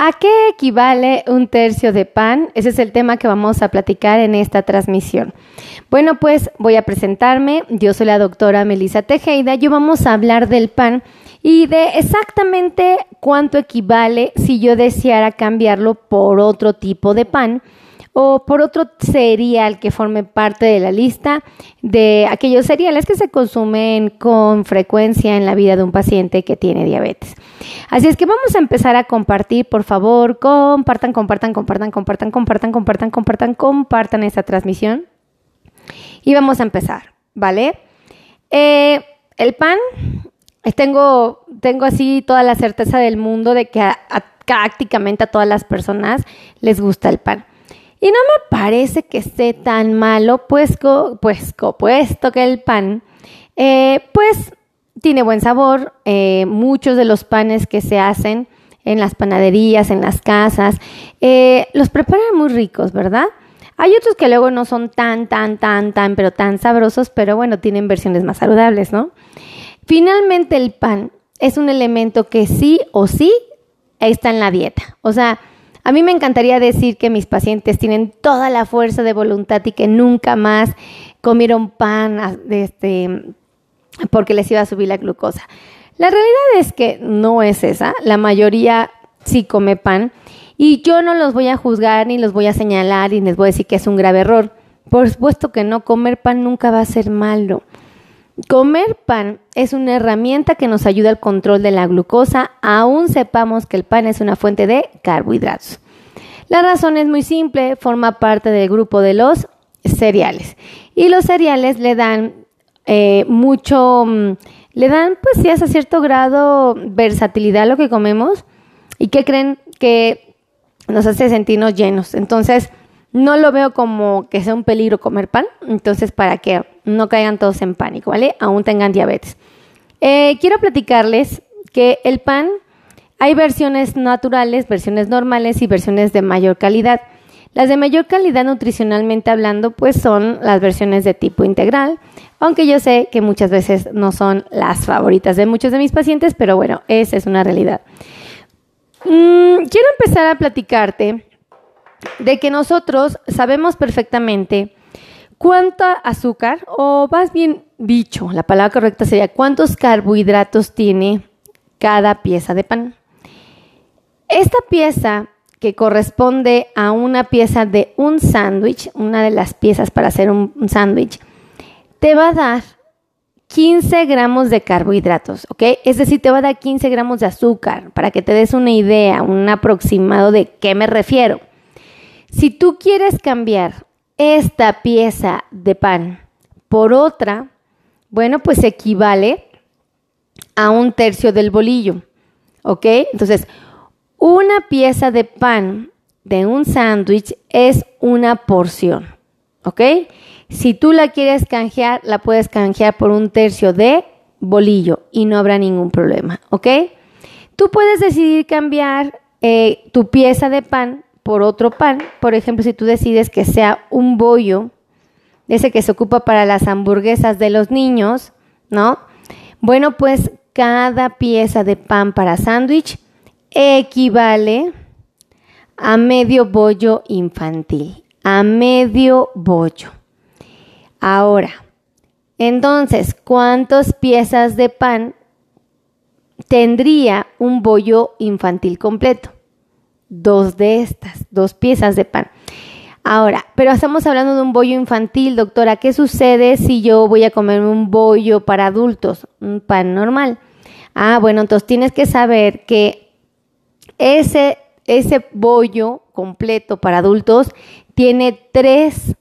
¿A qué equivale un tercio de pan? Ese es el tema que vamos a platicar en esta transmisión. Bueno, pues voy a presentarme. Yo soy la doctora Melissa Tejeda. Yo vamos a hablar del pan y de exactamente cuánto equivale si yo deseara cambiarlo por otro tipo de pan o por otro cereal que forme parte de la lista de aquellos cereales que se consumen con frecuencia en la vida de un paciente que tiene diabetes. Así es que vamos a empezar a compartir, por favor, compartan, compartan, compartan, compartan, compartan, compartan, compartan, compartan esta transmisión. Y vamos a empezar, ¿vale? Eh, el pan, tengo, tengo así toda la certeza del mundo de que prácticamente a todas las personas les gusta el pan. Y no me parece que esté tan malo, pues, pues puesto que el pan, eh, pues, tiene buen sabor. Eh, muchos de los panes que se hacen en las panaderías, en las casas, eh, los preparan muy ricos, ¿verdad? Hay otros que luego no son tan, tan, tan, tan, pero tan sabrosos, pero bueno, tienen versiones más saludables, ¿no? Finalmente el pan es un elemento que sí o sí está en la dieta. O sea, a mí me encantaría decir que mis pacientes tienen toda la fuerza de voluntad y que nunca más comieron pan este, porque les iba a subir la glucosa. La realidad es que no es esa. La mayoría sí come pan y yo no los voy a juzgar ni los voy a señalar y les voy a decir que es un grave error. Por supuesto que no, comer pan nunca va a ser malo. Comer pan es una herramienta que nos ayuda al control de la glucosa, aún sepamos que el pan es una fuente de carbohidratos. La razón es muy simple, forma parte del grupo de los cereales. Y los cereales le dan eh, mucho, mm, le dan pues sí hasta cierto grado versatilidad a lo que comemos y que creen que nos hace sentirnos llenos. Entonces, no lo veo como que sea un peligro comer pan, entonces para que no caigan todos en pánico, ¿vale? Aún tengan diabetes. Eh, quiero platicarles que el pan, hay versiones naturales, versiones normales y versiones de mayor calidad. Las de mayor calidad nutricionalmente hablando, pues son las versiones de tipo integral, aunque yo sé que muchas veces no son las favoritas de muchos de mis pacientes, pero bueno, esa es una realidad. Mm, quiero empezar a platicarte de que nosotros sabemos perfectamente cuánta azúcar, o más bien dicho, la palabra correcta sería cuántos carbohidratos tiene cada pieza de pan. Esta pieza que corresponde a una pieza de un sándwich, una de las piezas para hacer un, sándwich, te va a dar 15 gramos de carbohidratos, ¿ok? Es decir, te va a dar 15 gramos de azúcar, para que te des una idea, un aproximado de qué me refiero. Si tú quieres cambiar esta pieza de pan por otra, bueno, pues equivale a un tercio del bolillo, ¿ok? Entonces, una pieza de pan de un sándwich es una porción, ¿ok? Si tú la quieres canjear, la puedes canjear por un tercio de bolillo y no habrá ningún problema, ¿ok? Tú puedes decidir cambiar eh, tu pieza de pan por otro pan. Por ejemplo, si tú decides que sea un bollo, ese que se ocupa para las hamburguesas de los niños, ¿no? Bueno, pues cada pieza de pan para sándwich equivale a medio bollo infantil, a medio bollo. Ahora, entonces, ¿cuántas piezas de pan tendría un bollo infantil completo? Dos de estas, dos piezas de pan. Ahora, pero estamos hablando de un bollo infantil, doctora. ¿Qué sucede si yo voy a comer un bollo para adultos, un pan normal? Ah, bueno, entonces tienes que saber que ese, ese bollo completo para adultos tiene tres,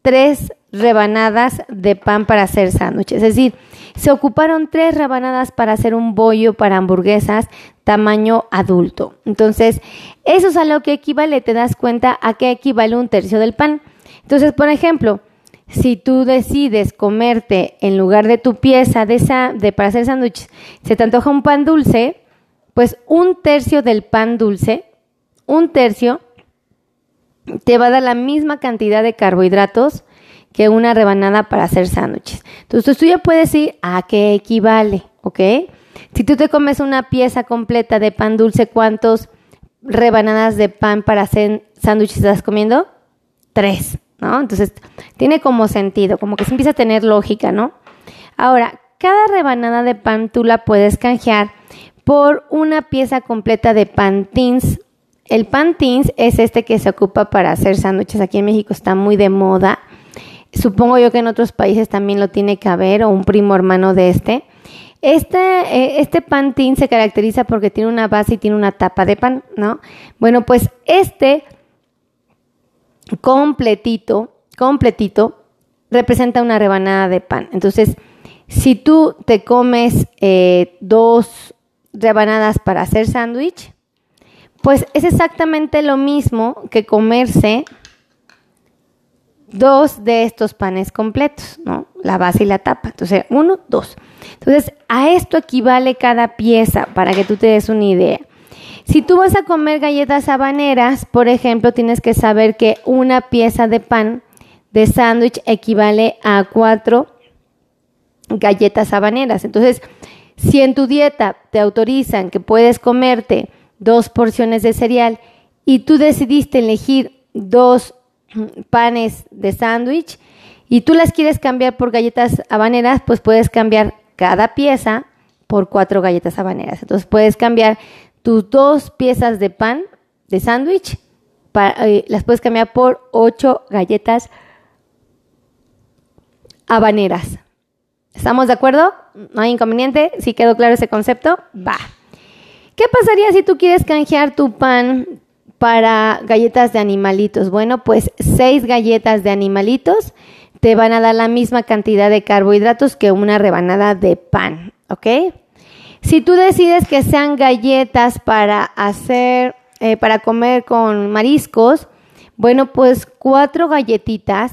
tres rebanadas de pan para hacer sándwiches. Es decir, se ocuparon tres rebanadas para hacer un bollo para hamburguesas tamaño adulto. Entonces, eso es a lo que equivale, te das cuenta a qué equivale un tercio del pan. Entonces, por ejemplo, si tú decides comerte en lugar de tu pieza de, esa, de para hacer sándwiches, se te antoja un pan dulce, pues un tercio del pan dulce, un tercio, te va a dar la misma cantidad de carbohidratos que una rebanada para hacer sándwiches. Entonces tú ya puedes decir a qué equivale, ¿ok? Si tú te comes una pieza completa de pan dulce, ¿cuántos rebanadas de pan para hacer sándwiches estás comiendo? Tres, ¿no? Entonces, tiene como sentido, como que se empieza a tener lógica, ¿no? Ahora, cada rebanada de pan tú la puedes canjear por una pieza completa de pan tins. El pan tins es este que se ocupa para hacer sándwiches. Aquí en México está muy de moda. Supongo yo que en otros países también lo tiene que haber o un primo hermano de este. Este, eh, este pan se caracteriza porque tiene una base y tiene una tapa de pan, ¿no? Bueno, pues este completito, completito, representa una rebanada de pan. Entonces, si tú te comes eh, dos rebanadas para hacer sándwich, pues es exactamente lo mismo que comerse dos de estos panes completos, ¿no? La base y la tapa. Entonces, uno, dos. Entonces, a esto equivale cada pieza para que tú te des una idea. Si tú vas a comer galletas habaneras, por ejemplo, tienes que saber que una pieza de pan de sándwich equivale a cuatro galletas habaneras. Entonces, si en tu dieta te autorizan que puedes comerte dos porciones de cereal y tú decidiste elegir dos panes de sándwich y tú las quieres cambiar por galletas habaneras, pues puedes cambiar cada pieza por cuatro galletas habaneras. Entonces puedes cambiar tus dos piezas de pan de sándwich, eh, las puedes cambiar por ocho galletas habaneras. ¿Estamos de acuerdo? ¿No hay inconveniente? ¿Sí quedó claro ese concepto? Va. ¿Qué pasaría si tú quieres canjear tu pan para galletas de animalitos? Bueno, pues seis galletas de animalitos te van a dar la misma cantidad de carbohidratos que una rebanada de pan, ¿ok? Si tú decides que sean galletas para hacer, eh, para comer con mariscos, bueno, pues cuatro galletitas,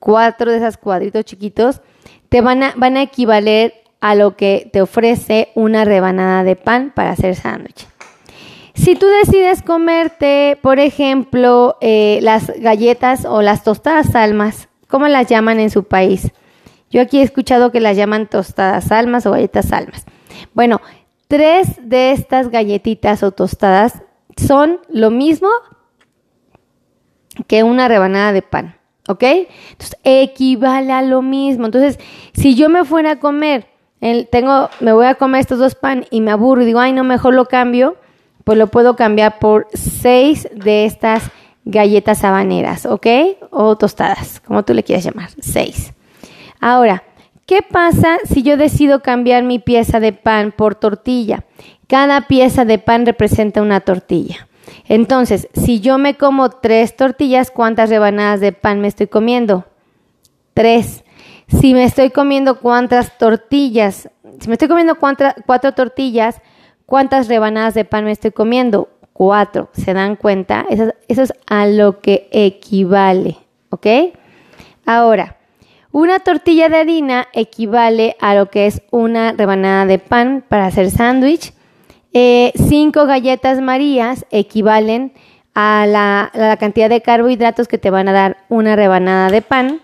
cuatro de esos cuadritos chiquitos, te van a, van a equivaler a lo que te ofrece una rebanada de pan para hacer sándwich. Si tú decides comerte, por ejemplo, eh, las galletas o las tostadas almas, ¿cómo las llaman en su país? Yo aquí he escuchado que las llaman tostadas almas o galletas almas. Bueno, tres de estas galletitas o tostadas son lo mismo que una rebanada de pan. ¿Ok? Entonces, equivale a lo mismo. Entonces, si yo me fuera a comer, el, tengo, me voy a comer estos dos pan y me aburro y digo, ay, no, mejor lo cambio, pues lo puedo cambiar por seis de estas galletas habaneras, ¿ok? O tostadas, como tú le quieras llamar, seis. Ahora, ¿qué pasa si yo decido cambiar mi pieza de pan por tortilla? Cada pieza de pan representa una tortilla. Entonces, si yo me como tres tortillas, ¿cuántas rebanadas de pan me estoy comiendo? Tres. Si me estoy comiendo cuántas tortillas, si me estoy comiendo cuatro tortillas, ¿cuántas rebanadas de pan me estoy comiendo? Cuatro. ¿Se dan cuenta? Eso, eso es a lo que equivale. ¿Ok? Ahora, una tortilla de harina equivale a lo que es una rebanada de pan para hacer sándwich eh, cinco galletas marías equivalen a la, cantidad de carbohidratos que te van a dar una rebanada de pan.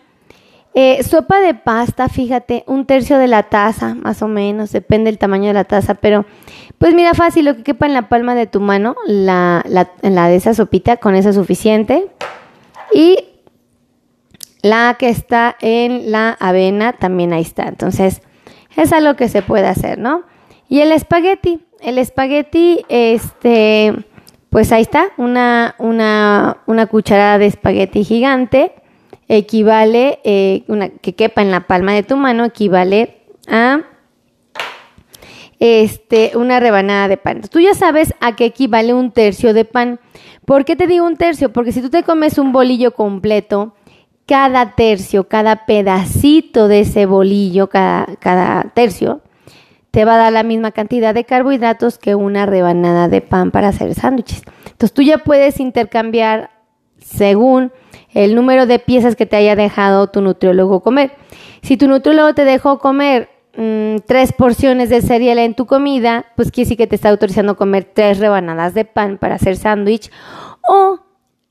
Eh, sopa de pasta, fíjate, un tercio de la taza, más o menos, depende del tamaño de la taza, pero pues mira, fácil, lo que quepa en la palma de tu mano, la, la de esa sopita, con eso es suficiente. Y la que está en la avena, también ahí está. Entonces, es algo que se puede hacer, ¿no? Y el espagueti, el espagueti, este, pues ahí está, una, una, una cucharada de espagueti gigante equivale, eh, una, que quepa en la palma de tu mano, equivale a este, una rebanada de pan. Tú ya sabes a qué equivale un tercio de pan. ¿Por qué te digo un tercio? Porque si tú te comes un bolillo completo, cada tercio, cada pedacito de ese bolillo, cada, cada tercio, te va a dar la misma cantidad de carbohidratos que una rebanada de pan para hacer sándwiches. Entonces tú ya puedes intercambiar según el número de piezas que te haya dejado tu nutriólogo comer. Si tu nutriólogo te dejó comer mm, tres porciones de cereal en tu comida, pues quiere decir que te está autorizando comer tres rebanadas de pan para hacer sándwich. O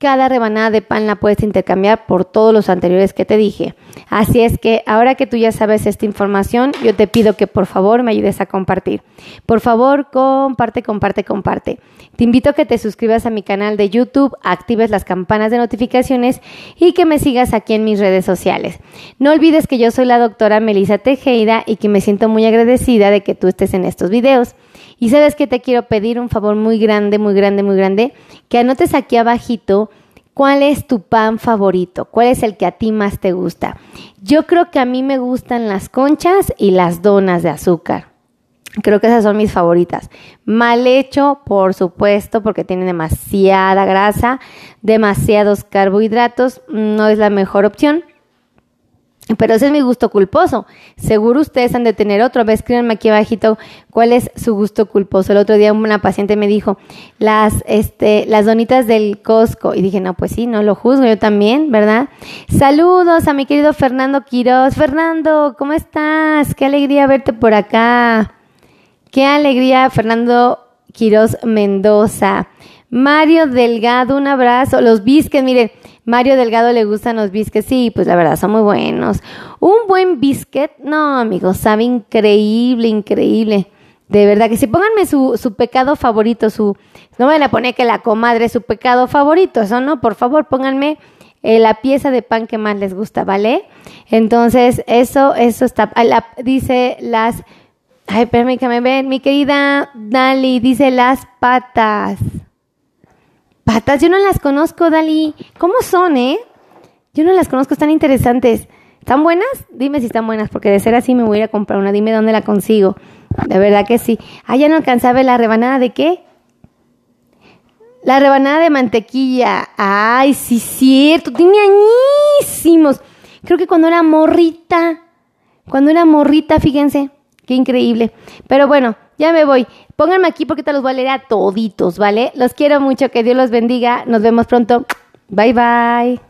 cada rebanada de pan la puedes intercambiar por todos los anteriores que te dije. Así es que ahora que tú ya sabes esta información, yo te pido que por favor me ayudes a compartir. Por favor, comparte, comparte, comparte. Te invito a que te suscribas a mi canal de YouTube, actives las campanas de notificaciones y que me sigas aquí en mis redes sociales. No olvides que yo soy la doctora Melissa Tejeda y que me siento muy agradecida de que tú estés en estos videos. Y sabes que te quiero pedir un favor muy grande, muy grande, muy grande, que anotes aquí abajito cuál es tu pan favorito, cuál es el que a ti más te gusta. Yo creo que a mí me gustan las conchas y las donas de azúcar. Creo que esas son mis favoritas. Mal hecho, por supuesto, porque tiene demasiada grasa, demasiados carbohidratos, no es la mejor opción. Pero ese es mi gusto culposo. Seguro ustedes han de tener otro. A ver, escríbanme aquí abajito cuál es su gusto culposo. El otro día una paciente me dijo, las, este, las donitas del Costco. Y dije, no, pues sí, no lo juzgo, yo también, ¿verdad? Saludos a mi querido Fernando Quiroz. Fernando, ¿cómo estás? Qué alegría verte por acá. Qué alegría, Fernando Quiroz Mendoza. Mario Delgado, un abrazo. Los bisques, miren, Mario Delgado le gustan los bisques. Sí, pues la verdad, son muy buenos. Un buen biscuit, no, amigos, sabe increíble, increíble. De verdad que si pónganme su, su pecado favorito, su. No me van a poner que la comadre es su pecado favorito, eso no, por favor, pónganme eh, la pieza de pan que más les gusta, ¿vale? Entonces, eso, eso está. dice las. Ay, permítame ver, mi querida Dali, dice las patas. Patas, yo no las conozco, Dali. ¿Cómo son, eh? Yo no las conozco, están interesantes. ¿Están buenas? Dime si están buenas, porque de ser así me voy a comprar una. Dime dónde la consigo. De verdad que sí. Ah, ya no alcanzaba la rebanada de qué? La rebanada de mantequilla. Ay, sí, cierto. Tiene añísimos. Creo que cuando era morrita. Cuando era morrita, fíjense. Qué increíble. Pero bueno, ya me voy. Pónganme aquí porque te los voy a leer a toditos, ¿vale? Los quiero mucho, que Dios los bendiga. Nos vemos pronto. Bye bye.